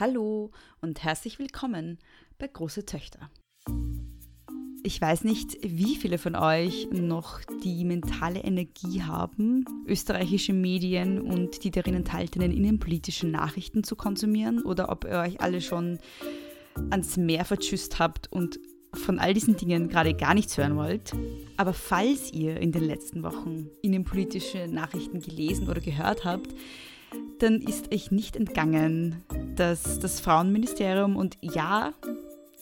Hallo und herzlich willkommen bei Große Töchter. Ich weiß nicht, wie viele von euch noch die mentale Energie haben, österreichische Medien und die darin enthaltenen innenpolitischen Nachrichten zu konsumieren oder ob ihr euch alle schon ans Meer vertschüsst habt und von all diesen Dingen gerade gar nichts hören wollt. Aber falls ihr in den letzten Wochen innenpolitische Nachrichten gelesen oder gehört habt, dann ist euch nicht entgangen, dass das Frauenministerium, und ja,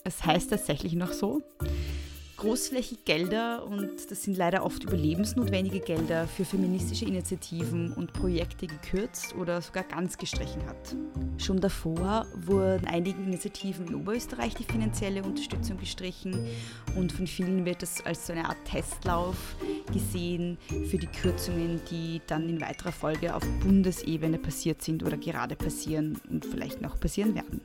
es heißt tatsächlich noch so, großflächig Gelder, und das sind leider oft überlebensnotwendige Gelder, für feministische Initiativen und Projekte gekürzt oder sogar ganz gestrichen hat. Schon davor wurden einigen Initiativen in Oberösterreich die finanzielle Unterstützung gestrichen und von vielen wird das als so eine Art Testlauf gesehen für die Kürzungen, die dann in weiterer Folge auf Bundesebene passiert sind oder gerade passieren und vielleicht noch passieren werden.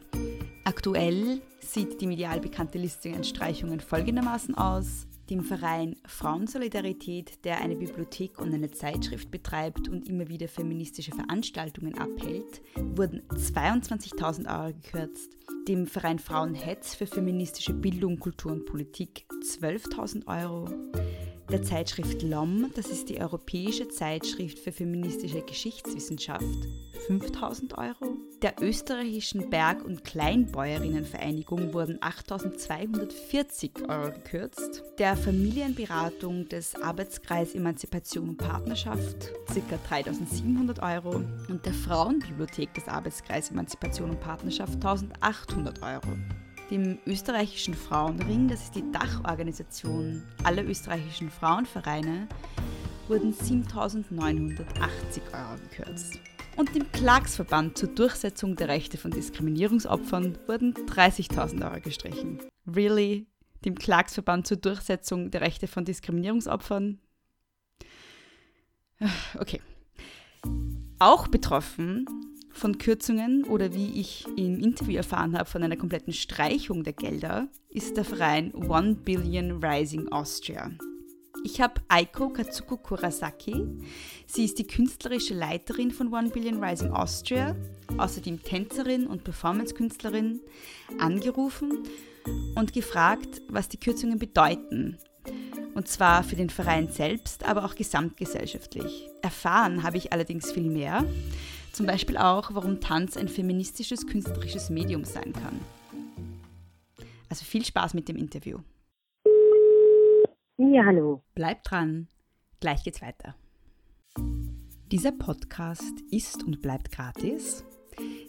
Aktuell sieht die medial bekannte Liste an Streichungen folgendermaßen aus. Dem Verein Frauensolidarität, der eine Bibliothek und eine Zeitschrift betreibt und immer wieder feministische Veranstaltungen abhält, wurden 22.000 Euro gekürzt. Dem Verein Frauenhetz für feministische Bildung, Kultur und Politik 12.000 Euro der Zeitschrift LOM, das ist die Europäische Zeitschrift für feministische Geschichtswissenschaft, 5000 Euro. Der österreichischen Berg- und Kleinbäuerinnenvereinigung wurden 8240 Euro gekürzt. Der Familienberatung des Arbeitskreis Emanzipation und Partnerschaft ca. 3700 Euro und der Frauenbibliothek des Arbeitskreis Emanzipation und Partnerschaft 1800 Euro dem österreichischen Frauenring, das ist die Dachorganisation aller österreichischen Frauenvereine, wurden 7.980 Euro gekürzt. Und dem Klagsverband zur Durchsetzung der Rechte von Diskriminierungsopfern wurden 30.000 Euro gestrichen. Really? Dem Klagsverband zur Durchsetzung der Rechte von Diskriminierungsopfern? Okay. Auch betroffen von Kürzungen oder wie ich im Interview erfahren habe, von einer kompletten Streichung der Gelder, ist der Verein One Billion Rising Austria. Ich habe Aiko Katsuko Kurasaki. Sie ist die künstlerische Leiterin von One Billion Rising Austria, außerdem Tänzerin und Performancekünstlerin, angerufen und gefragt, was die Kürzungen bedeuten. Und zwar für den Verein selbst, aber auch gesamtgesellschaftlich. Erfahren habe ich allerdings viel mehr. Zum Beispiel auch, warum Tanz ein feministisches künstlerisches Medium sein kann. Also viel Spaß mit dem Interview. Ja, hallo. Bleib dran, gleich geht's weiter. Dieser Podcast ist und bleibt gratis.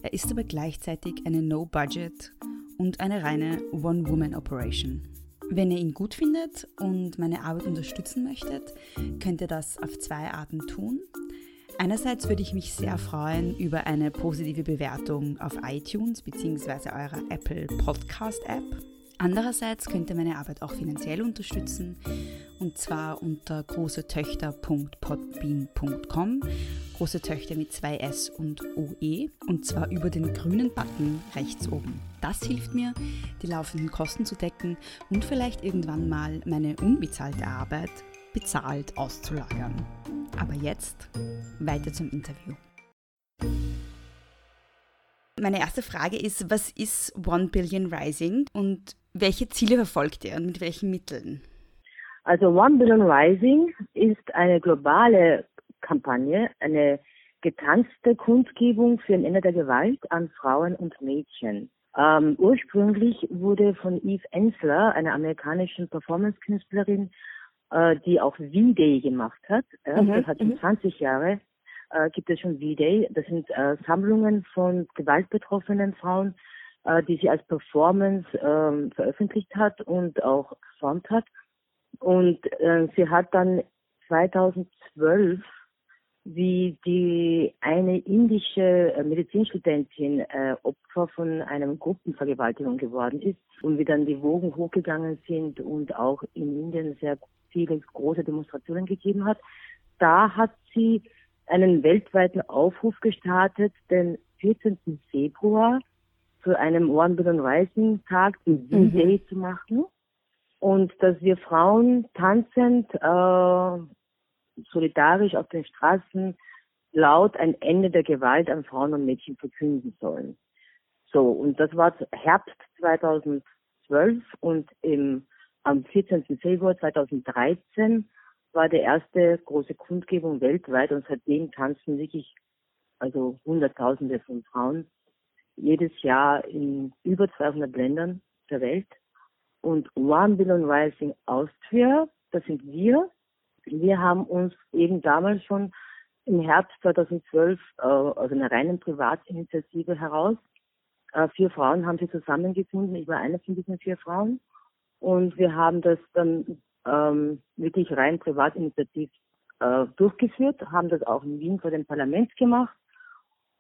Er ist aber gleichzeitig eine No-Budget und eine reine One-Woman-Operation. Wenn ihr ihn gut findet und meine Arbeit unterstützen möchtet, könnt ihr das auf zwei Arten tun. Einerseits würde ich mich sehr freuen über eine positive Bewertung auf iTunes bzw. eurer Apple Podcast App. Andererseits könnt ihr meine Arbeit auch finanziell unterstützen und zwar unter großetöchter.podbean.com, große Töchter mit zwei S und OE und zwar über den grünen Button rechts oben. Das hilft mir, die laufenden Kosten zu decken und vielleicht irgendwann mal meine unbezahlte Arbeit bezahlt auszulagern. Aber jetzt weiter zum Interview. Meine erste Frage ist, was ist One Billion Rising und welche Ziele verfolgt ihr und mit welchen Mitteln? Also One Billion Rising ist eine globale Kampagne, eine getanzte Kundgebung für ein Ende der Gewalt an Frauen und Mädchen. Ähm, ursprünglich wurde von Eve Ensler, einer amerikanischen Performance-Künstlerin, äh, die auch V-Day gemacht hat. Äh, mhm. Das hat schon mhm. 20 Jahre äh, gibt es schon V-Day. Das sind äh, Sammlungen von gewaltbetroffenen Frauen, äh, die sie als Performance äh, veröffentlicht hat und auch performt hat. Und äh, sie hat dann 2012 wie die eine indische äh, Medizinstudentin äh, Opfer von einem Gruppenvergewaltigung geworden ist und wie dann die Wogen hochgegangen sind und auch in Indien sehr viele große Demonstrationen gegeben hat. Da hat sie einen weltweiten Aufruf gestartet, den 14. Februar zu einem One Billion Rising Tag, den V-Day mhm. zu machen. Und dass wir Frauen tanzend, äh, solidarisch auf den Straßen laut ein Ende der Gewalt an Frauen und Mädchen verkünden sollen. So, und das war Herbst 2012 und im, am 14. Februar 2013 war die erste große Kundgebung weltweit und seitdem tanzen wirklich also Hunderttausende von Frauen jedes Jahr in über 200 Ländern der Welt. Und One Billion Rising Austria, das sind wir. Wir haben uns eben damals schon im Herbst 2012 äh, aus einer reinen Privatinitiative heraus, äh, vier Frauen haben sich zusammengefunden, ich war eine von diesen vier Frauen. Und wir haben das dann ähm, wirklich rein privatinitiativ äh, durchgeführt, haben das auch in Wien vor dem Parlament gemacht.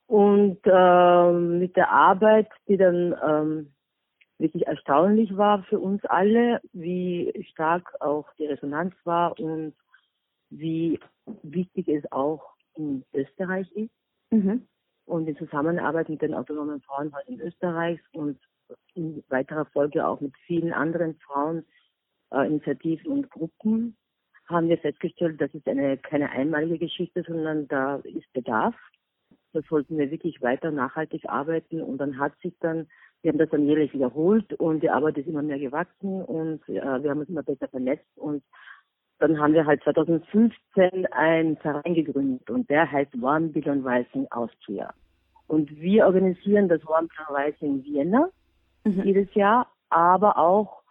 Und äh, mit der Arbeit, die dann ähm, wirklich erstaunlich war für uns alle, wie stark auch die Resonanz war und wie wichtig es auch in Österreich ist. Mhm. Und in Zusammenarbeit mit den autonomen Frauenhäusern Österreichs und in weiterer Folge auch mit vielen anderen Fraueninitiativen äh, und Gruppen haben wir festgestellt, das ist eine keine einmalige Geschichte, sondern da ist Bedarf. Da sollten wir wirklich weiter nachhaltig arbeiten und dann hat sich dann, wir haben das dann jährlich wiederholt und die Arbeit ist immer mehr gewachsen und äh, wir haben uns immer besser vernetzt und dann haben wir halt 2015 einen Verein gegründet und der heißt One Billion Rising Austria. Und wir organisieren das One Billion Rising Vienna mhm. jedes Jahr, aber auch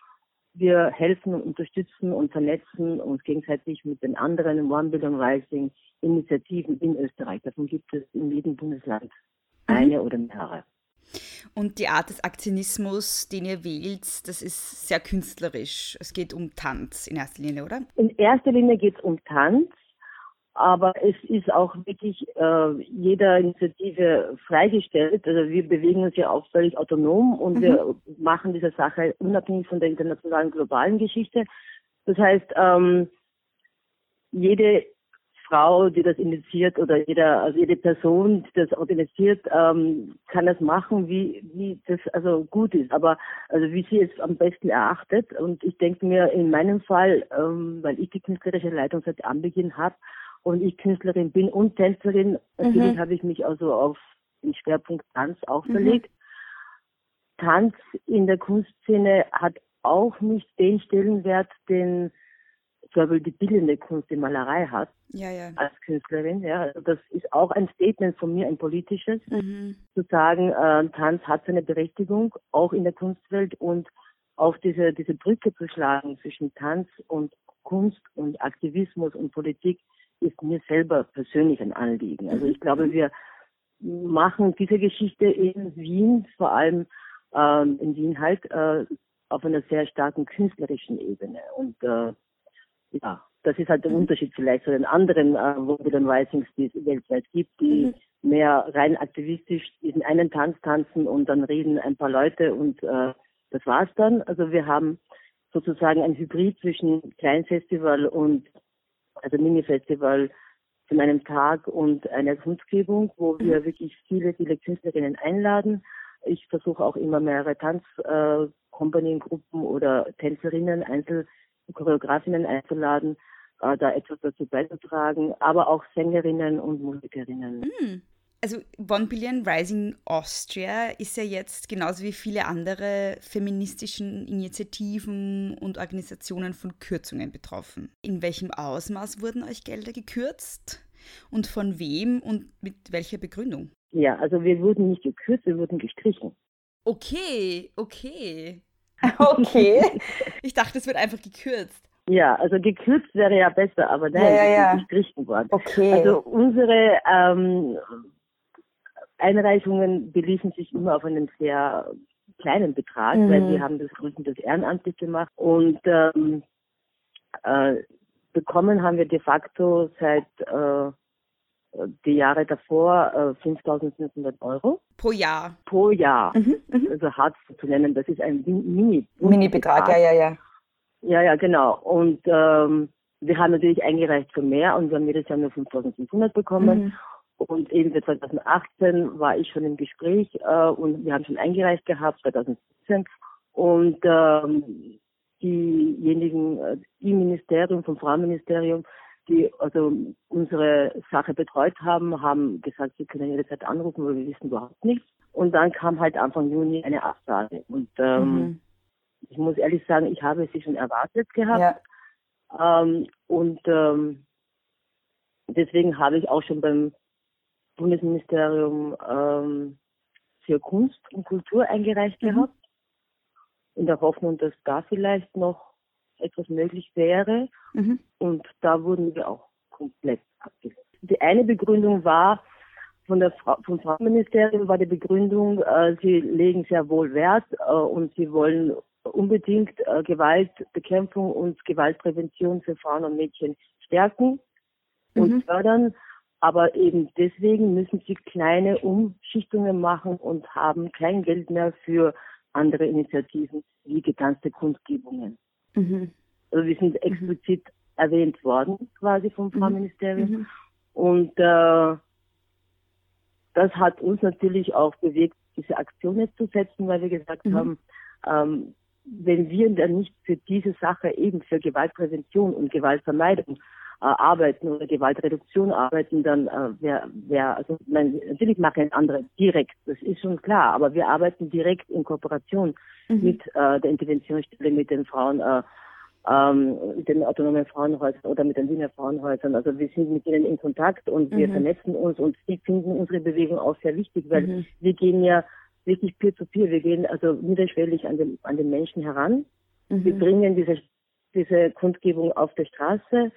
wir helfen und unterstützen und vernetzen uns gegenseitig mit den anderen One Billion Rising Initiativen in Österreich. Davon gibt es in jedem Bundesland mhm. eine oder mehrere. Und die Art des Aktionismus, den ihr wählt, das ist sehr künstlerisch. Es geht um Tanz in erster Linie, oder? In erster Linie geht es um Tanz, aber es ist auch wirklich äh, jeder Initiative freigestellt. Also wir bewegen uns ja auch völlig autonom und mhm. wir machen diese Sache unabhängig von der internationalen globalen Geschichte. Das heißt, ähm, jede Frau, die das initiiert oder jeder, also jede Person, die das organisiert, ähm, kann das machen, wie, wie das also gut ist. Aber also wie sie es am besten erachtet. Und ich denke mir in meinem Fall, ähm, weil ich die künstlerische Leitung seit Anbeginn habe und ich Künstlerin bin und Tänzerin, natürlich mhm. habe ich mich also auf den Schwerpunkt Tanz auch mhm. verlegt. Tanz in der Kunstszene hat auch nicht den Stellenwert, den zum Beispiel die bildende Kunst, die Malerei hat, ja, ja. als Künstlerin. Ja, also das ist auch ein Statement von mir, ein politisches, mhm. zu sagen, äh, Tanz hat seine Berechtigung, auch in der Kunstwelt und auf diese, diese Brücke zu schlagen zwischen Tanz und Kunst und Aktivismus und Politik ist mir selber persönlich ein Anliegen. Also ich glaube, mhm. wir machen diese Geschichte in Wien, vor allem ähm, in Wien halt, äh, auf einer sehr starken künstlerischen Ebene. Und äh, ja, das ist halt der Unterschied vielleicht zu den anderen äh, Wobbly Risings, die es weltweit gibt, die mhm. mehr rein aktivistisch diesen einen Tanz tanzen und dann reden ein paar Leute und äh, das war's dann. Also wir haben sozusagen ein Hybrid zwischen Kleinfestival und also Mini-Festival von einem Tag und einer Kunstgebung, wo wir mhm. wirklich viele, viele Künstlerinnen einladen. Ich versuche auch immer mehrere Tanzkompaniengruppen äh, oder Tänzerinnen, Einzel Choreografinnen einzuladen, äh, da etwas dazu beizutragen, aber auch Sängerinnen und Musikerinnen. Mm. Also One Billion Rising Austria ist ja jetzt genauso wie viele andere feministischen Initiativen und Organisationen von Kürzungen betroffen. In welchem Ausmaß wurden euch Gelder gekürzt und von wem und mit welcher Begründung? Ja, also wir wurden nicht gekürzt, wir wurden gestrichen. Okay, okay. Okay. ich dachte, es wird einfach gekürzt. Ja, also gekürzt wäre ja besser, aber nein, ja, ja, ja. gestrichen worden. Okay. Also unsere ähm, Einreichungen beliefen sich immer auf einen sehr kleinen Betrag, mhm. weil wir haben das größtenteils ehrenamtlich gemacht und ähm, äh, bekommen haben wir de facto seit äh, die Jahre davor äh, 5.500 Euro. Pro Jahr? Pro Jahr. Mhm, mhm. also hart zu nennen, das ist ein Mini. Mini-Betrag, ja, ja, ja. Ja, ja, genau. Und ähm, wir haben natürlich eingereicht für mehr und wir haben jedes Jahr nur 5.500 bekommen. Mhm. Und eben für 2018 war ich schon im Gespräch äh, und wir haben schon eingereicht gehabt, 2017. Und ähm, diejenigen, äh, die Ministerium vom Frauenministerium, die also unsere Sache betreut haben, haben gesagt, sie können jederzeit anrufen, weil wir wissen überhaupt nichts. Und dann kam halt Anfang Juni eine Absage. Und ähm, mhm. ich muss ehrlich sagen, ich habe sie schon erwartet gehabt. Ja. Ähm, und ähm, deswegen habe ich auch schon beim Bundesministerium ähm, für Kunst und Kultur eingereicht mhm. gehabt. In der Hoffnung, dass da vielleicht noch etwas möglich wäre. Mhm. Und da wurden wir auch komplett abgelehnt. Die eine Begründung war, von der Frau, vom Frauenministerium war die Begründung, äh, sie legen sehr wohl Wert äh, und sie wollen unbedingt äh, Gewaltbekämpfung und Gewaltprävention für Frauen und Mädchen stärken und mhm. fördern. Aber eben deswegen müssen sie kleine Umschichtungen machen und haben kein Geld mehr für andere Initiativen wie getanzte Kundgebungen. Mhm. Also wir sind explizit mhm. erwähnt worden quasi vom mhm. Frauenministerium. Mhm. Und äh, das hat uns natürlich auch bewegt, diese Aktion jetzt zu setzen, weil wir gesagt mhm. haben, ähm, wenn wir dann nicht für diese Sache eben für Gewaltprävention und Gewaltvermeidung arbeiten oder Gewaltreduktion arbeiten, dann äh, wer, wer, also mein, natürlich machen andere direkt, das ist schon klar, aber wir arbeiten direkt in Kooperation mhm. mit äh, der Interventionsstelle, mit den Frauen, äh, ähm, mit den autonomen Frauenhäusern oder mit den Wiener Frauenhäusern. Also wir sind mit ihnen in Kontakt und wir mhm. vernetzen uns und sie finden unsere Bewegung auch sehr wichtig, weil mhm. wir gehen ja wirklich peer-to-peer, -peer. wir gehen also niederschwellig an den, an den Menschen heran. Mhm. Wir bringen diese, diese Kundgebung auf der Straße,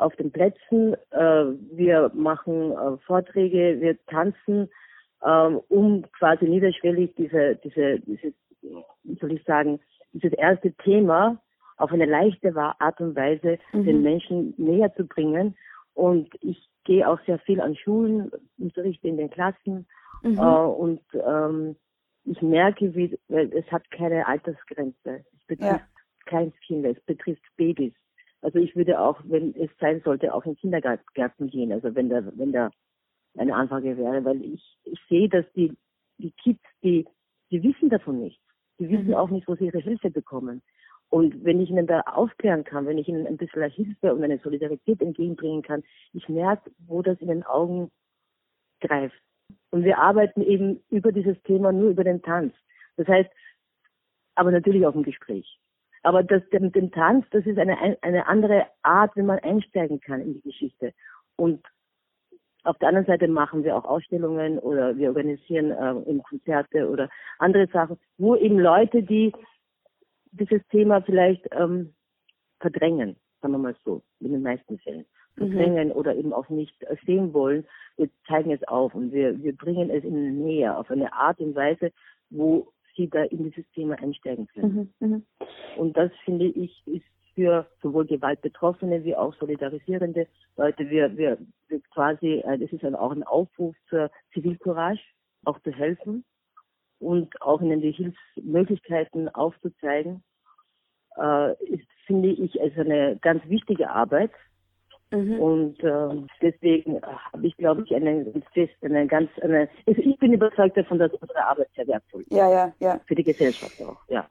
auf den Plätzen, äh, wir machen äh, Vorträge, wir tanzen, äh, um quasi niederschwellig diese, diese, diese, wie soll ich sagen, dieses erste Thema auf eine leichte Art und Weise mhm. den Menschen näher zu bringen. Und ich gehe auch sehr viel an Schulen, unterrichte in den Klassen mhm. äh, und ähm, ich merke, wie es hat keine Altersgrenze. Es betrifft ja. Kleinkinder, es betrifft Babys. Also ich würde auch, wenn es sein sollte, auch in Kindergärten gehen, also wenn da, wenn da eine Anfrage wäre, weil ich, ich sehe, dass die, die Kids, die, die wissen davon nichts. Die wissen mhm. auch nicht, wo sie ihre Hilfe bekommen. Und wenn ich ihnen da aufklären kann, wenn ich ihnen ein bisschen Hilfe und eine Solidarität entgegenbringen kann, ich merke, wo das in den Augen greift. Und wir arbeiten eben über dieses Thema nur über den Tanz. Das heißt, aber natürlich auch im Gespräch. Aber das, dem, dem Tanz, das ist eine, eine andere Art, wie man einsteigen kann in die Geschichte. Und auf der anderen Seite machen wir auch Ausstellungen oder wir organisieren äh, Konzerte oder andere Sachen, wo eben Leute, die dieses Thema vielleicht ähm, verdrängen, sagen wir mal so, in den meisten Fällen. Mhm. Verdrängen mhm. oder eben auch nicht sehen wollen. Wir zeigen es auf und wir, wir bringen es in die Nähe auf eine Art und Weise, wo sie da in dieses Thema einsteigen können. Mhm. Mhm. Und das finde ich ist für sowohl Gewaltbetroffene wie auch solidarisierende Leute. Wir, wir, wir quasi, äh, das ist auch ein Aufruf zur Zivilcourage, auch zu helfen und auch ihnen die Hilfsmöglichkeiten aufzuzeigen, äh, ist, finde ich, also eine ganz wichtige Arbeit. Mhm. Und äh, deswegen habe ich, glaube ich, eine, eine ganz, eine, also ich bin überzeugt davon, dass unsere Arbeit sehr wertvoll ist. Ja, ja, ja. Für die Gesellschaft auch, ja.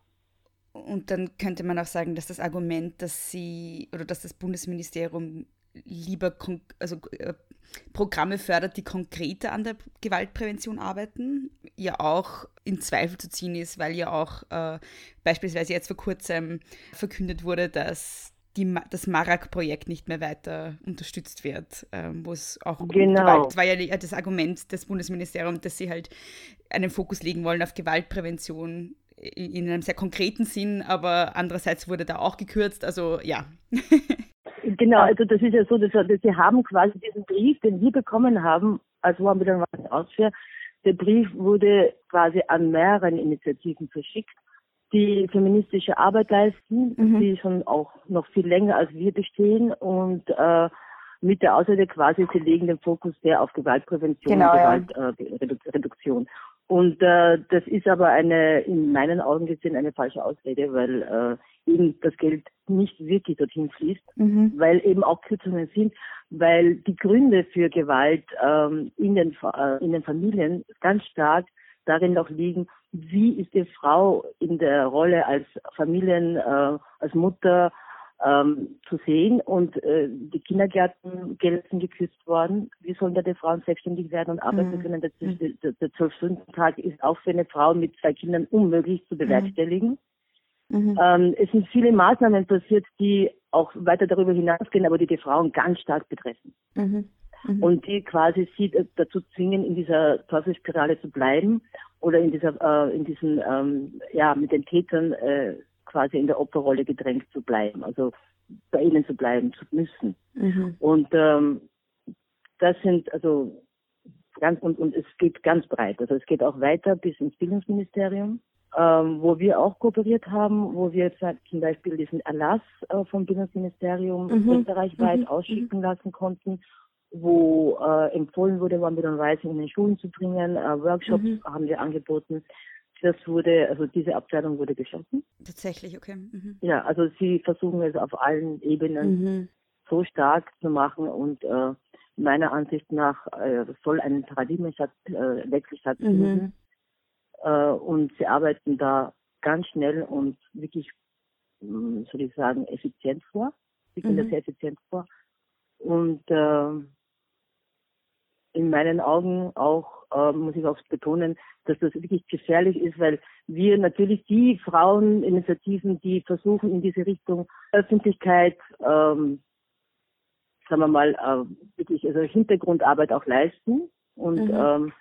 Und dann könnte man auch sagen, dass das Argument, dass sie oder dass das Bundesministerium lieber also, äh, Programme fördert, die konkreter an der Gewaltprävention arbeiten, ja auch in Zweifel zu ziehen ist, weil ja auch äh, beispielsweise jetzt vor kurzem verkündet wurde, dass die, das Marak-Projekt nicht mehr weiter unterstützt wird, ähm, wo es auch genau. Gewalt war ja das Argument des Bundesministeriums, dass sie halt einen Fokus legen wollen auf Gewaltprävention in einem sehr konkreten Sinn, aber andererseits wurde da auch gekürzt, also ja. Genau, also das ist ja so, dass, dass Sie haben quasi diesen Brief, den wir bekommen haben, als One Billion Rights Austria, der Brief wurde quasi an mehreren Initiativen verschickt, die feministische Arbeit leisten, mhm. die schon auch noch viel länger als wir bestehen und äh, mit der Ausrede quasi, sie legen den Fokus sehr auf Gewaltprävention genau, und Gewaltreduktion. Ja. Äh, und äh, das ist aber eine, in meinen Augen gesehen, eine falsche Ausrede, weil äh, eben das Geld nicht wirklich dorthin fließt, mhm. weil eben auch Kürzungen sind, weil die Gründe für Gewalt ähm, in, den, äh, in den Familien ganz stark darin noch liegen, wie ist die Frau in der Rolle als Familien, äh, als Mutter, ähm, zu sehen. Und äh, die Kindergärtengelder sind gekürzt worden. Wie sollen da die Frauen selbstständig werden und arbeiten mhm. können? Mhm. Der Zwölf-Stunden-Tag ist auch für eine Frau mit zwei Kindern unmöglich zu mhm. bewerkstelligen. Mhm. Ähm, es sind viele Maßnahmen passiert, die auch weiter darüber hinausgehen, aber die die Frauen ganz stark betreffen. Mhm. Mhm. Und die quasi sie dazu zwingen, in dieser Teufelsspirale zu bleiben oder in dieser, äh, in diesen, ähm, ja, mit den Tätern äh, quasi in der Opferrolle gedrängt zu bleiben, also bei ihnen zu bleiben zu müssen. Mhm. Und ähm, das sind also ganz und, und es geht ganz breit. Also es geht auch weiter bis ins Bildungsministerium, ähm, wo wir auch kooperiert haben, wo wir jetzt zum Beispiel diesen Erlass äh, vom Bildungsministerium mhm. österreichweit mhm. ausschicken lassen konnten, wo äh, empfohlen wurde, One Rising in den Schulen zu bringen. Äh, Workshops mhm. haben wir angeboten. Das wurde, also diese Abteilung wurde geschlossen. Tatsächlich, okay. Mhm. Ja, also sie versuchen es auf allen Ebenen mhm. so stark zu machen und äh, meiner Ansicht nach äh, soll ein Paradigmenwechsel äh, stattfinden. Mhm. Äh, und sie arbeiten da ganz schnell und wirklich, hm, soll ich sagen, effizient vor. Sie gehen mhm. da sehr effizient vor. Und äh, in meinen Augen auch äh, muss ich auch betonen, dass das wirklich gefährlich ist, weil wir natürlich die Fraueninitiativen, die versuchen in diese Richtung Öffentlichkeit, ähm, sagen wir mal, äh, wirklich also Hintergrundarbeit auch leisten und mhm. ähm,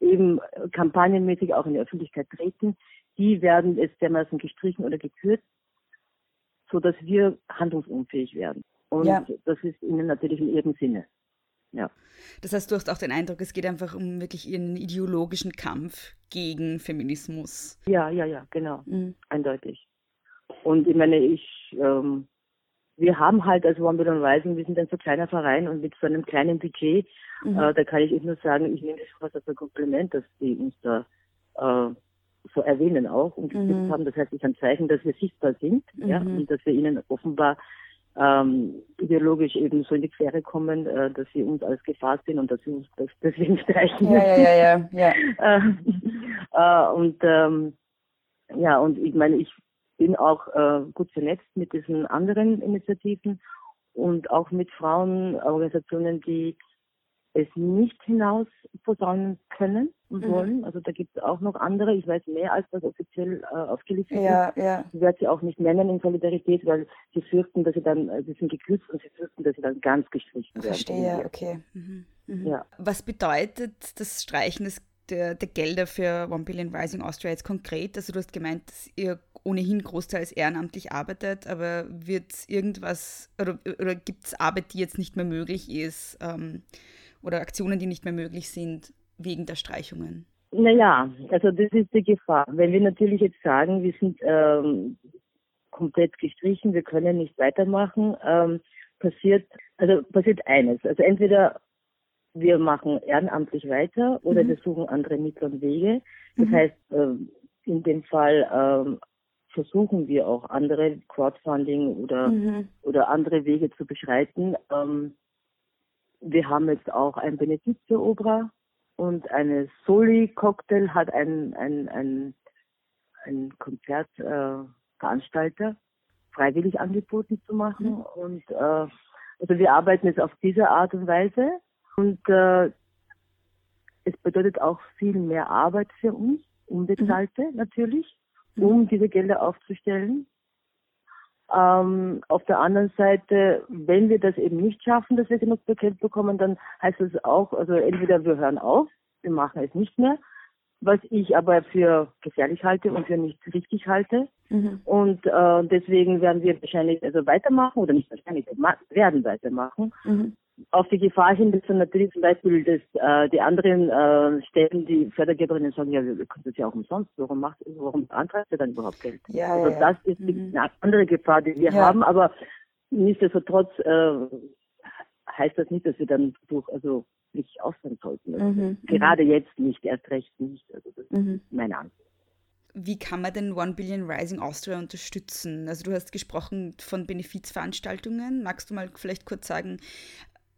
eben kampagnenmäßig auch in die Öffentlichkeit treten, die werden jetzt dermaßen gestrichen oder gekürzt, so dass wir handlungsunfähig werden. Und ja. das ist ihnen natürlich in ihrem Sinne. Ja. Das heißt, du hast auch den Eindruck, es geht einfach um wirklich ihren ideologischen Kampf gegen Feminismus. Ja, ja, ja, genau. Mhm. Eindeutig. Und ich meine, ich, ähm, wir haben halt als One Billion Rising, wir sind ein so kleiner Verein und mit so einem kleinen Budget, mhm. äh, da kann ich nur sagen, ich nehme das fast als ein Kompliment, dass die uns da äh, so erwähnen auch und mhm. haben. Das heißt, es ist ein Zeichen, dass wir sichtbar sind, ja, mhm. und dass wir ihnen offenbar ähm, ideologisch eben so in die Quere kommen, äh, dass sie uns als Gefahr sind und dass sie uns das deswegen streichen. Ja, ja, ja, ja. ja. äh, und ähm, ja, und ich meine, ich bin auch äh, gut vernetzt mit diesen anderen Initiativen und auch mit Frauenorganisationen, die es nicht hinaus posaunen können und mhm. wollen. Also da gibt es auch noch andere. Ich weiß mehr, als das offiziell äh, aufgelistet ja, ist. Ja. Ich werde sie auch nicht nennen in Solidarität, weil sie fürchten, dass sie dann, äh, sie sind gekürzt und sie fürchten, dass sie dann ganz gestrichen werden. Verstehe, okay. Mhm. Mhm. Ja. Was bedeutet das Streichen des, der, der Gelder für One Billion Rising Austria jetzt konkret? Also du hast gemeint, dass ihr ohnehin großteils ehrenamtlich arbeitet, aber wird irgendwas oder, oder gibt es Arbeit, die jetzt nicht mehr möglich ist? Ähm, oder Aktionen, die nicht mehr möglich sind wegen der Streichungen? Naja, also das ist die Gefahr. Wenn wir natürlich jetzt sagen, wir sind ähm, komplett gestrichen, wir können nicht weitermachen, ähm, passiert, also passiert eines. Also entweder wir machen ehrenamtlich weiter oder mhm. wir suchen andere Mittel und Wege. Das mhm. heißt, äh, in dem Fall ähm, versuchen wir auch andere Crowdfunding oder mhm. oder andere Wege zu beschreiten. Ähm, wir haben jetzt auch ein Benedizio Obra und eine Soli Cocktail hat ein, ein, ein, ein Konzertveranstalter äh, freiwillig angeboten zu machen. Mhm. Und äh, also wir arbeiten jetzt auf diese Art und Weise. Und äh, es bedeutet auch viel mehr Arbeit für uns, unbezahlte mhm. natürlich, um mhm. diese Gelder aufzustellen. Ähm, auf der anderen Seite, wenn wir das eben nicht schaffen, dass wir genug bekannt bekommen, dann heißt das auch, also entweder wir hören auf, wir machen es nicht mehr, was ich aber für gefährlich halte und für nicht richtig halte. Mhm. Und äh, deswegen werden wir wahrscheinlich also weitermachen oder nicht wahrscheinlich, werden weitermachen. Mhm auf die Gefahr hin, dass dann natürlich zum Beispiel dass, äh, die anderen äh, Stellen, die Fördergeberinnen sagen, ja, wir können das ja auch umsonst, warum macht, warum beantragt ihr dann überhaupt Geld? Ja, also ja, das ist mhm. eine andere Gefahr, die wir ja. haben, aber nichtsdestotrotz äh, heißt das nicht, dass wir dann durch, also nicht aufhören sollten. Also mhm. Gerade mhm. jetzt nicht, erst recht nicht. Also das mhm. ist meine Ansicht wie kann man denn One Billion Rising Austria unterstützen? Also du hast gesprochen von Benefizveranstaltungen. Magst du mal vielleicht kurz sagen,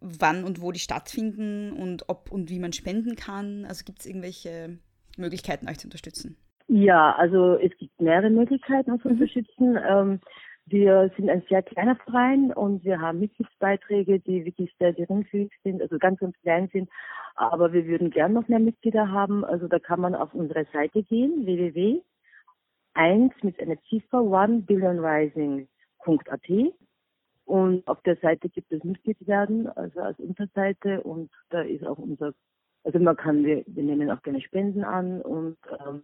wann und wo die stattfinden und ob und wie man spenden kann? Also gibt es irgendwelche Möglichkeiten, euch zu unterstützen? Ja, also es gibt mehrere Möglichkeiten, uns zu mhm. unterstützen. Ähm, Wir sind ein sehr kleiner Verein und wir haben Mitgliedsbeiträge, die wirklich sehr geringfügig sind, also ganz, ganz klein sind. Aber wir würden gern noch mehr Mitglieder haben. Also da kann man auf unsere Seite gehen, www.1 mit einer Ziffer 1 billionrising.at und auf der Seite gibt es Mitglied werden, also als Unterseite und da ist auch unser, also man kann, wir, wir nehmen auch gerne Spenden an und ähm,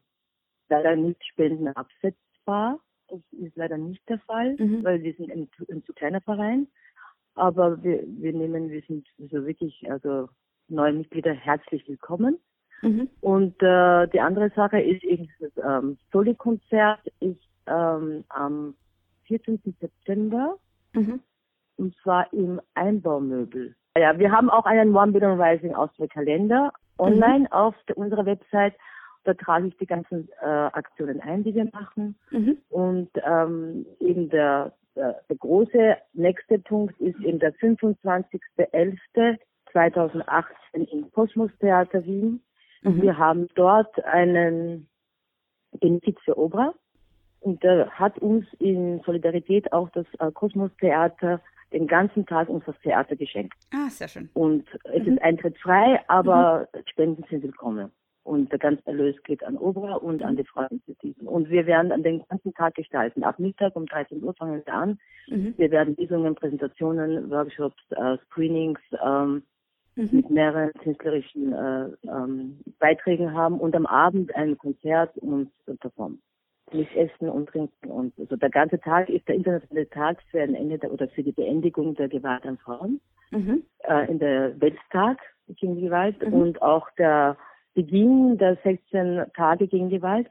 leider nicht Spenden absetzbar. Das ist leider nicht der Fall, mhm. weil wir sind ein, ein, zu kleiner Verein. Aber wir, wir nehmen, wir sind so wirklich, also neue Mitglieder herzlich willkommen. Mhm. Und äh, die andere Sache ist eben das ähm, Soli-Konzert ist ähm, am 14. September. Mhm. Und zwar im Einbaumöbel. Ja, wir haben auch einen One Billion Rising Austria-Kalender online mhm. auf der, unserer Website. Da trage ich die ganzen äh, Aktionen ein, die wir machen. Mhm. Und ähm, eben der, der, der große nächste Punkt ist eben der 25.11.2018 im Kosmos Theater Wien. Mhm. Wir haben dort einen Benefit für Obra. Und der hat uns in Solidarität auch das äh, Kosmos Theater den ganzen Tag unseres Theater geschenkt. Ah, sehr schön. Und es mhm. ist eintrittfrei, aber mhm. Spenden sind willkommen und der ganze Erlös geht an Obra und an die Fraueninitiativen. Und wir werden an den ganzen Tag gestalten. Ab Mittag um 13 Uhr fangen wir an. Mhm. Wir werden Lesungen, Präsentationen, Workshops, äh, Screenings ähm, mhm. mit mehreren künstlerischen äh, ähm, Beiträgen haben und am Abend ein Konzert und, und Performance. Nicht essen und trinken und also der ganze Tag ist der internationale Tag für ein Ende der, oder für die Beendigung der Gewalt an Frauen mhm. äh, in der Welttag gegen Gewalt mhm. und auch der Beginn der 16 Tage gegen Gewalt.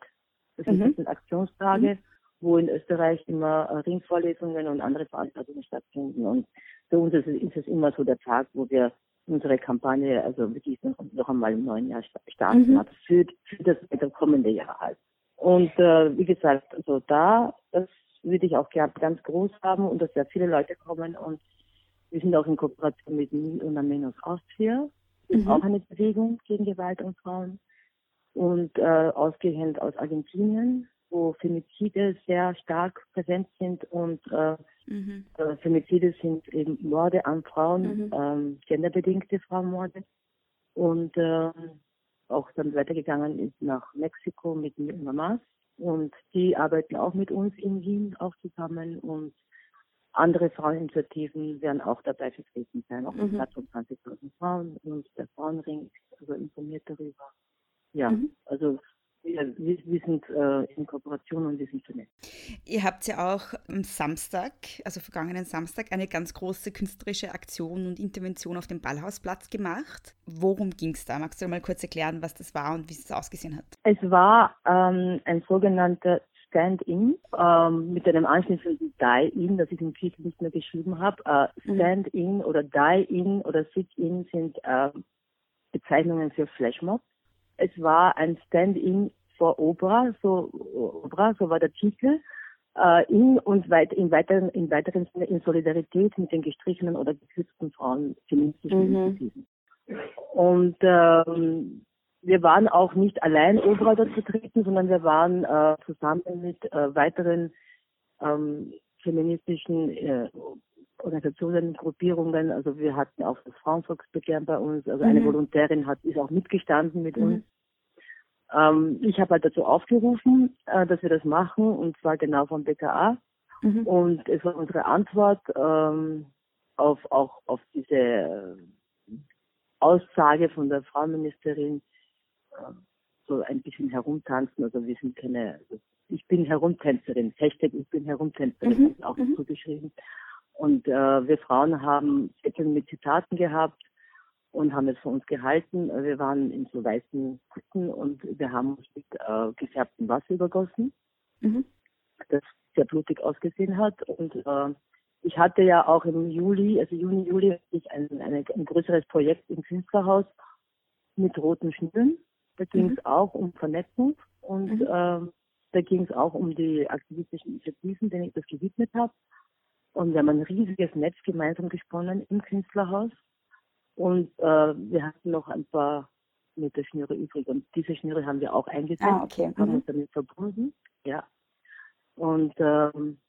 Das sind 16 mhm. Aktionstage, mhm. wo in Österreich immer äh, Ringvorlesungen und andere Veranstaltungen stattfinden. Und für uns ist es, ist es immer so der Tag, wo wir unsere Kampagne, also wirklich noch, noch einmal im neuen Jahr starten, mhm. für, für das kommende Jahr halt. Und äh, wie gesagt, also da, das würde ich auch gerne ganz groß haben und dass sehr viele Leute kommen und wir sind auch in Kooperation mit Nil und Amenos Austria ist mhm. auch eine Bewegung gegen Gewalt an Frauen. Und äh, ausgehend aus Argentinien, wo Femizide sehr stark präsent sind und äh, mhm. äh, Femizide sind eben Morde an Frauen, mhm. ähm, genderbedingte Frauenmorde. Und äh, auch dann weitergegangen ist nach Mexiko mit Mamas. Und die arbeiten auch mit uns in Wien auch zusammen und andere Fraueninitiativen werden auch dabei vertreten sein, auch mhm. Platz von 20.000 Frauen und der Frauenring ist also informiert darüber. Ja, mhm. also wir, wir, sind äh, in Kooperation und wir sind vernetzt. Ihr habt ja auch am Samstag, also vergangenen Samstag, eine ganz große künstlerische Aktion und Intervention auf dem Ballhausplatz gemacht. Worum ging es da? Magst du mal kurz erklären, was das war und wie es ausgesehen hat? Es war ähm, ein sogenannter Stand-in ähm, mit einem anschließenden Die-in, das ich im Titel nicht mehr geschrieben habe. Äh, mhm. Stand-in oder Die-in oder Sit-in sind äh, Bezeichnungen für Flashmobs. Es war ein Stand-in vor Obra, so Obra, so war der Titel. Äh, in und weit, in weiteren, in weiteren Sinne in Solidarität mit den gestrichenen oder gekürzten Frauen feministischen mhm. Und ähm, wir waren auch nicht allein Obra dort vertreten, sondern wir waren äh, zusammen mit äh, weiteren ähm, feministischen äh, Organisationen, Gruppierungen. Also wir hatten auch das Frauenvolksbegehren bei uns. Also eine mhm. Volontärin hat ist auch mitgestanden mit mhm. uns. Ähm, ich habe halt dazu aufgerufen, äh, dass wir das machen und zwar genau vom BKA. Mhm. Und es war unsere Antwort ähm, auf auch auf diese Aussage von der Frauenministerin, so ein bisschen herumtanzen. Also wir sind keine, also ich bin Herumtänzerin. Hashtag ich bin Herumtänzerin, mhm. auch dazu mhm. geschrieben. Und äh, wir Frauen haben Zettel mit Zitaten gehabt und haben es für uns gehalten. Wir waren in so weißen Kutten und wir haben uns mit äh, gefärbtem Wasser übergossen, mhm. das sehr blutig ausgesehen hat. Und äh, ich hatte ja auch im Juli, also Juni, Juli, ich ein, ein, ein größeres Projekt im Künstlerhaus mit roten Schnüren. Da ging es mhm. auch um Vernetzung und mhm. ähm, da ging es auch um die aktivistischen Initiativen, denen ich das gewidmet habe. Und wir haben ein riesiges Netz gemeinsam gesponnen im Künstlerhaus. Und äh, wir hatten noch ein paar Meter Schnüre übrig. Und diese Schnüre haben wir auch eingesetzt, ah, okay. haben mhm. uns damit verbunden. Ja. Und ähm,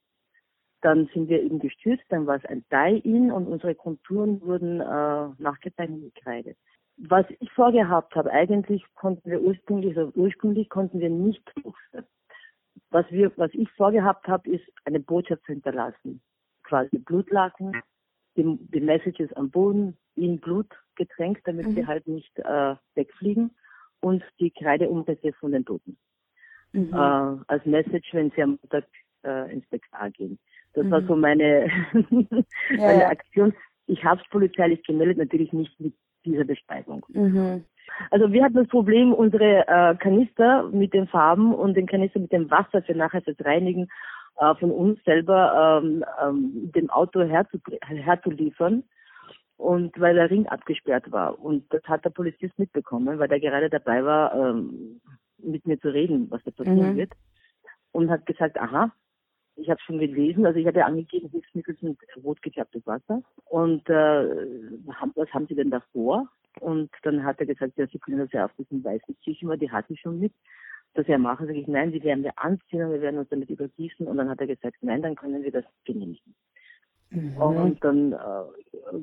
Dann sind wir eben gestürzt, dann war es ein Die-In und unsere Konturen wurden äh, nachgezeichnet mit Kreide. Was ich vorgehabt habe, eigentlich konnten wir ursprünglich, also ursprünglich konnten wir nicht, was wir, was ich vorgehabt habe, ist eine Botschaft zu hinterlassen. Quasi Blutlaken, die, die Messages am Boden in Blut getränkt, damit mhm. sie halt nicht äh, wegfliegen und die Kreideumrisse von den Toten. Mhm. Äh, als Message, wenn sie am Montag äh, ins PK gehen. Das mhm. war so meine, meine Aktion. Ich habe es polizeilich gemeldet, natürlich nicht mit dieser Beschreibung. Mhm. Also wir hatten das Problem, unsere äh, Kanister mit den Farben und den Kanister mit dem Wasser für nachher das Reinigen äh, von uns selber ähm, ähm, dem Auto herzu, herzuliefern. Und weil der Ring abgesperrt war. Und das hat der Polizist mitbekommen, weil der gerade dabei war, ähm, mit mir zu reden, was da passieren mhm. wird. Und hat gesagt, aha, ich habe schon gelesen, also ich habe ja angegeben, Hilfsmittel sind rot gefärbtes Wasser. Und äh, was haben Sie denn da vor? Und dann hat er gesagt, ja, Sie können das ja auf diesem weißen Tücher, die hatte ich schon mit, das ja machen. Sag ich, nein, die werden wir anziehen und wir werden uns damit übergießen. Und dann hat er gesagt, nein, dann können wir das genehmigen. Mhm. Und dann äh,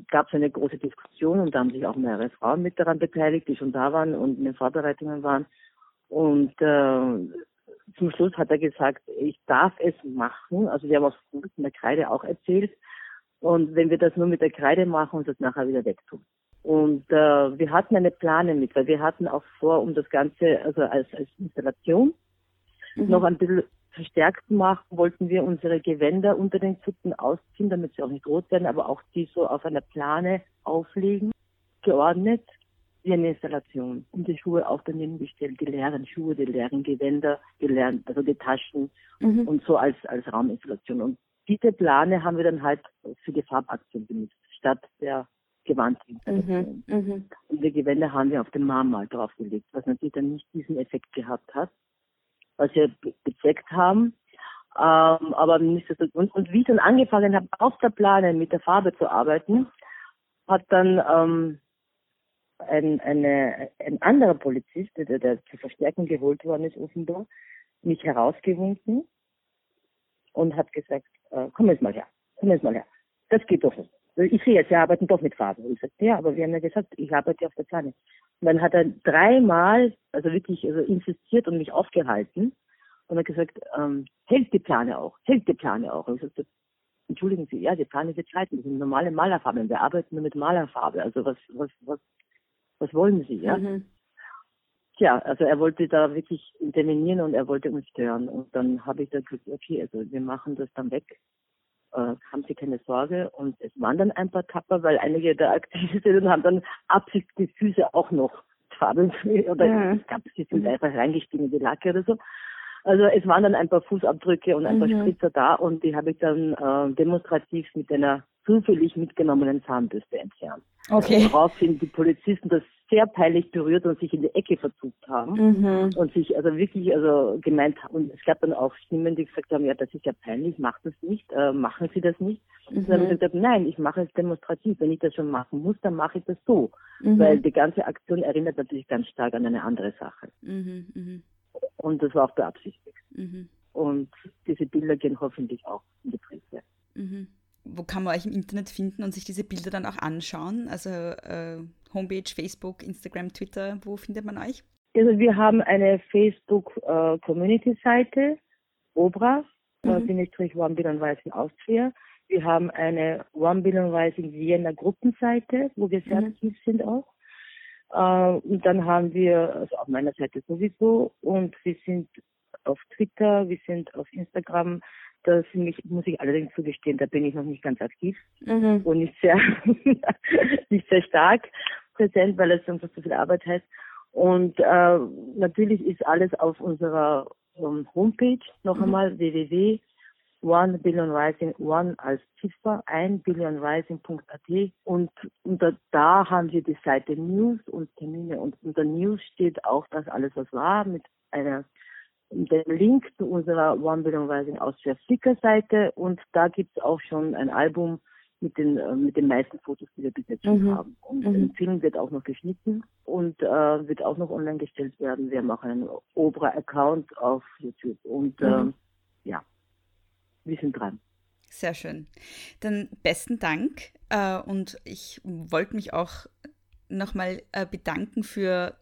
gab es eine große Diskussion und da haben sich auch mehrere Frauen mit daran beteiligt, die schon da waren und in den Vorbereitungen waren. Und äh, zum Schluss hat er gesagt, ich darf es machen. Also wir haben auch mit der Kreide auch erzählt. Und wenn wir das nur mit der Kreide machen und das nachher wieder wegtun. Und äh, wir hatten eine Plane mit, weil wir hatten auch vor, um das Ganze, also als, als Installation, mhm. noch ein bisschen verstärkt machen, wollten wir unsere Gewänder unter den Zücken ausziehen, damit sie auch nicht rot werden, aber auch die so auf einer Plane auflegen, geordnet wie eine Installation. Und die Schuhe auch daneben gestellt, die leeren Schuhe, die leeren Gewänder, die leeren, also die Taschen mhm. und so als, als Rauminstallation. Und diese Plane haben wir dann halt für die Farbaktion benutzt, statt der Gewandinstallation. Mhm. Mhm. Und die Gewänder haben wir auf dem Marmal draufgelegt, was natürlich dann nicht diesen Effekt gehabt hat, was wir bezweckt haben. Ähm, aber und, und wie ich dann angefangen habe, auf der Plane mit der Farbe zu arbeiten, hat dann ähm, ein, eine, ein anderer Polizist, der, der zur Verstärkung geholt worden ist, offenbar, mich herausgewunken und hat gesagt, äh, komm jetzt mal her, komm jetzt mal her. Das geht doch nicht. Ich sehe jetzt, wir arbeiten doch mit Farbe. Ich sagte, ja, aber wir haben ja gesagt, ich arbeite auf der Plane. Und dann hat er dreimal, also wirklich also insistiert und mich aufgehalten und hat gesagt, ähm, hält die Plane auch, hält die Plane auch. Und ich sagte, entschuldigen Sie, ja, die Plane wird halten, das sind normale Malerfarben, wir arbeiten nur mit Malerfarbe. Also was, was, was, was wollen Sie, ja? Mhm. Tja, also er wollte da wirklich intervenieren und er wollte uns stören. Und dann habe ich dann gesagt, okay, also wir machen das dann weg. Äh, haben Sie keine Sorge. Und es waren dann ein paar Tapper, weil einige der Aktivistinnen haben dann absichtlich die Füße auch noch Farben oder ja. ich glaube, sie sind einfach reingestiegen in die Lacke oder so. Also es waren dann ein paar Fußabdrücke und ein mhm. paar Spritzer da und die habe ich dann äh, demonstrativ mit einer zufällig mitgenommenen Zahnbürste entfernt. Okay. Woraufhin die Polizisten das sehr peinlich berührt und sich in die Ecke verzugt haben mhm. und sich also wirklich also gemeint haben. Und es gab dann auch Stimmen, die gesagt haben, ja, das ist ja peinlich, macht das nicht, äh, machen Sie das nicht. Mhm. Und dann habe ich gesagt, nein, ich mache es demonstrativ. Wenn ich das schon machen muss, dann mache ich das so. Mhm. Weil die ganze Aktion erinnert natürlich ganz stark an eine andere Sache. Mhm, mhm. Und das war auch beabsichtigt. Mhm. Und diese Bilder gehen hoffentlich auch in die Presse. Mhm wo kann man euch im Internet finden und sich diese Bilder dann auch anschauen? Also äh, Homepage, Facebook, Instagram, Twitter, wo findet man euch? Also wir haben eine Facebook-Community-Seite, äh, Obra, äh, mhm. Bindestrich One Billion Rising Austria. Wir haben eine One Billion Rising Vienna Gruppenseite, wo wir sehr mhm. aktiv sind auch. Äh, und dann haben wir, also auf meiner Seite sowieso, und wir sind auf Twitter, wir sind auf Instagram, das mich, muss ich allerdings zugestehen, da bin ich noch nicht ganz aktiv mhm. und nicht sehr, nicht sehr stark präsent, weil es einfach zu viel Arbeit heißt. Und äh, natürlich ist alles auf unserer um, Homepage noch mhm. einmal www. One Billion Rising, One als Ziffer, ein billionrising.at und unter da haben wir die Seite News und Termine und unter News steht auch das alles, was war, mit einer den Link zu unserer One Billion Rising Austria Flickr-Seite und da gibt es auch schon ein Album mit den äh, mit den meisten Fotos, die wir bis jetzt schon mhm. haben. Und mhm. der Film wird auch noch geschnitten und äh, wird auch noch online gestellt werden. Wir haben auch einen Obra-Account auf YouTube und mhm. äh, ja, wir sind dran. Sehr schön. Dann besten Dank. Äh, und ich wollte mich auch nochmal äh, bedanken für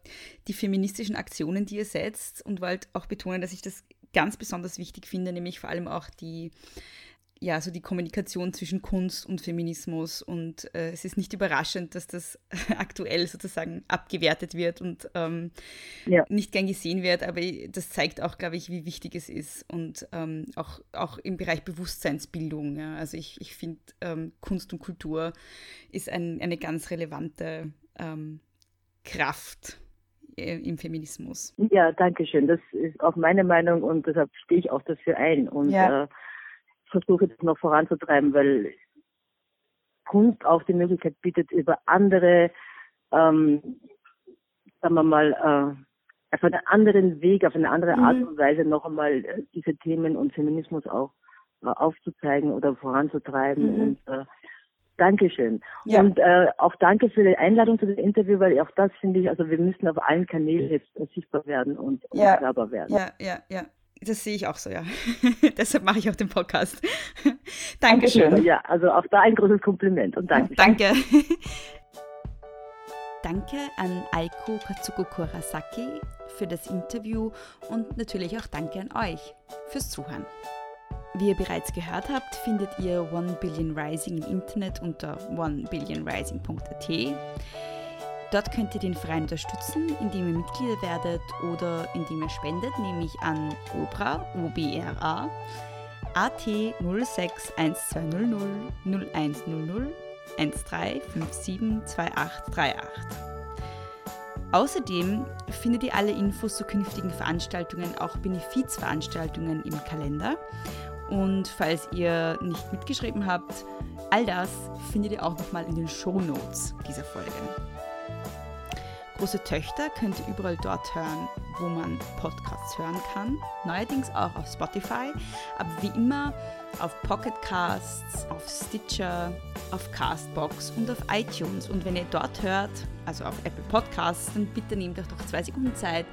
die feministischen Aktionen, die ihr setzt und wollte auch betonen, dass ich das ganz besonders wichtig finde, nämlich vor allem auch die ja, so die Kommunikation zwischen Kunst und Feminismus. Und äh, es ist nicht überraschend, dass das aktuell sozusagen abgewertet wird und ähm, ja. nicht gern gesehen wird. Aber das zeigt auch, glaube ich, wie wichtig es ist. Und ähm, auch, auch im Bereich Bewusstseinsbildung. Ja. Also ich, ich finde, ähm, Kunst und Kultur ist ein, eine ganz relevante ähm, Kraft äh, im Feminismus. Ja, danke schön. Das ist auch meine Meinung und deshalb stehe ich auch dafür ein. Und ja. äh, versuche das noch voranzutreiben, weil Kunst auch die Möglichkeit bietet, über andere, ähm, sagen wir mal, äh, auf einen anderen Weg, auf eine andere Art mhm. und Weise noch einmal äh, diese Themen und Feminismus auch äh, aufzuzeigen oder voranzutreiben. Mhm. Und äh, Dankeschön. Ja. Und äh, auch danke für die Einladung zu dem Interview, weil auch das finde ich, also wir müssen auf allen Kanälen jetzt äh, sichtbar werden und, und ja. werden. Ja, ja, ja. Das sehe ich auch so, ja. Deshalb mache ich auch den Podcast. Dankeschön. Dankeschön. Ja, also auch da ein großes Kompliment und danke. Danke. danke an Aiko Katsuko Kurasaki für das Interview und natürlich auch danke an euch fürs Zuhören. Wie ihr bereits gehört habt, findet ihr One Billion Rising im Internet unter onebillionrising.at. Dort könnt ihr den Verein unterstützen, indem ihr Mitglieder werdet oder indem ihr spendet, nämlich an OBRA, OBRA, AT 061200 0100 13572838. Außerdem findet ihr alle Infos zu künftigen Veranstaltungen, auch Benefizveranstaltungen im Kalender. Und falls ihr nicht mitgeschrieben habt, all das findet ihr auch nochmal in den Show Notes dieser Folge. Große Töchter könnt ihr überall dort hören, wo man Podcasts hören kann. Neuerdings auch auf Spotify, aber wie immer auf Pocket Casts, auf Stitcher, auf Castbox und auf iTunes. Und wenn ihr dort hört, also auf Apple Podcasts, dann bitte nehmt euch doch zwei Sekunden Zeit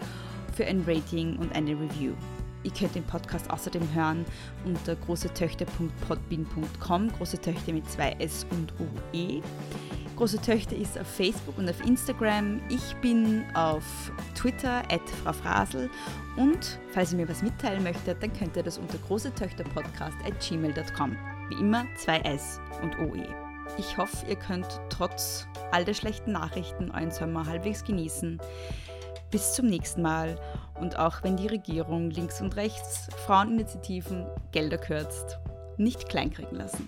für ein Rating und eine Review. Ihr könnt den Podcast außerdem hören unter großetöchter.podbean.com, große Töchter mit zwei S und UE. Große Töchter ist auf Facebook und auf Instagram. Ich bin auf Twitter, at Frau Frasel. Und falls ihr mir was mitteilen möchtet, dann könnt ihr das unter großetöchterpodcast at gmail.com. Wie immer 2S und OE. Ich hoffe, ihr könnt trotz all der schlechten Nachrichten euren Sommer halbwegs genießen. Bis zum nächsten Mal. Und auch wenn die Regierung links und rechts Fraueninitiativen Gelder kürzt, nicht kleinkriegen lassen.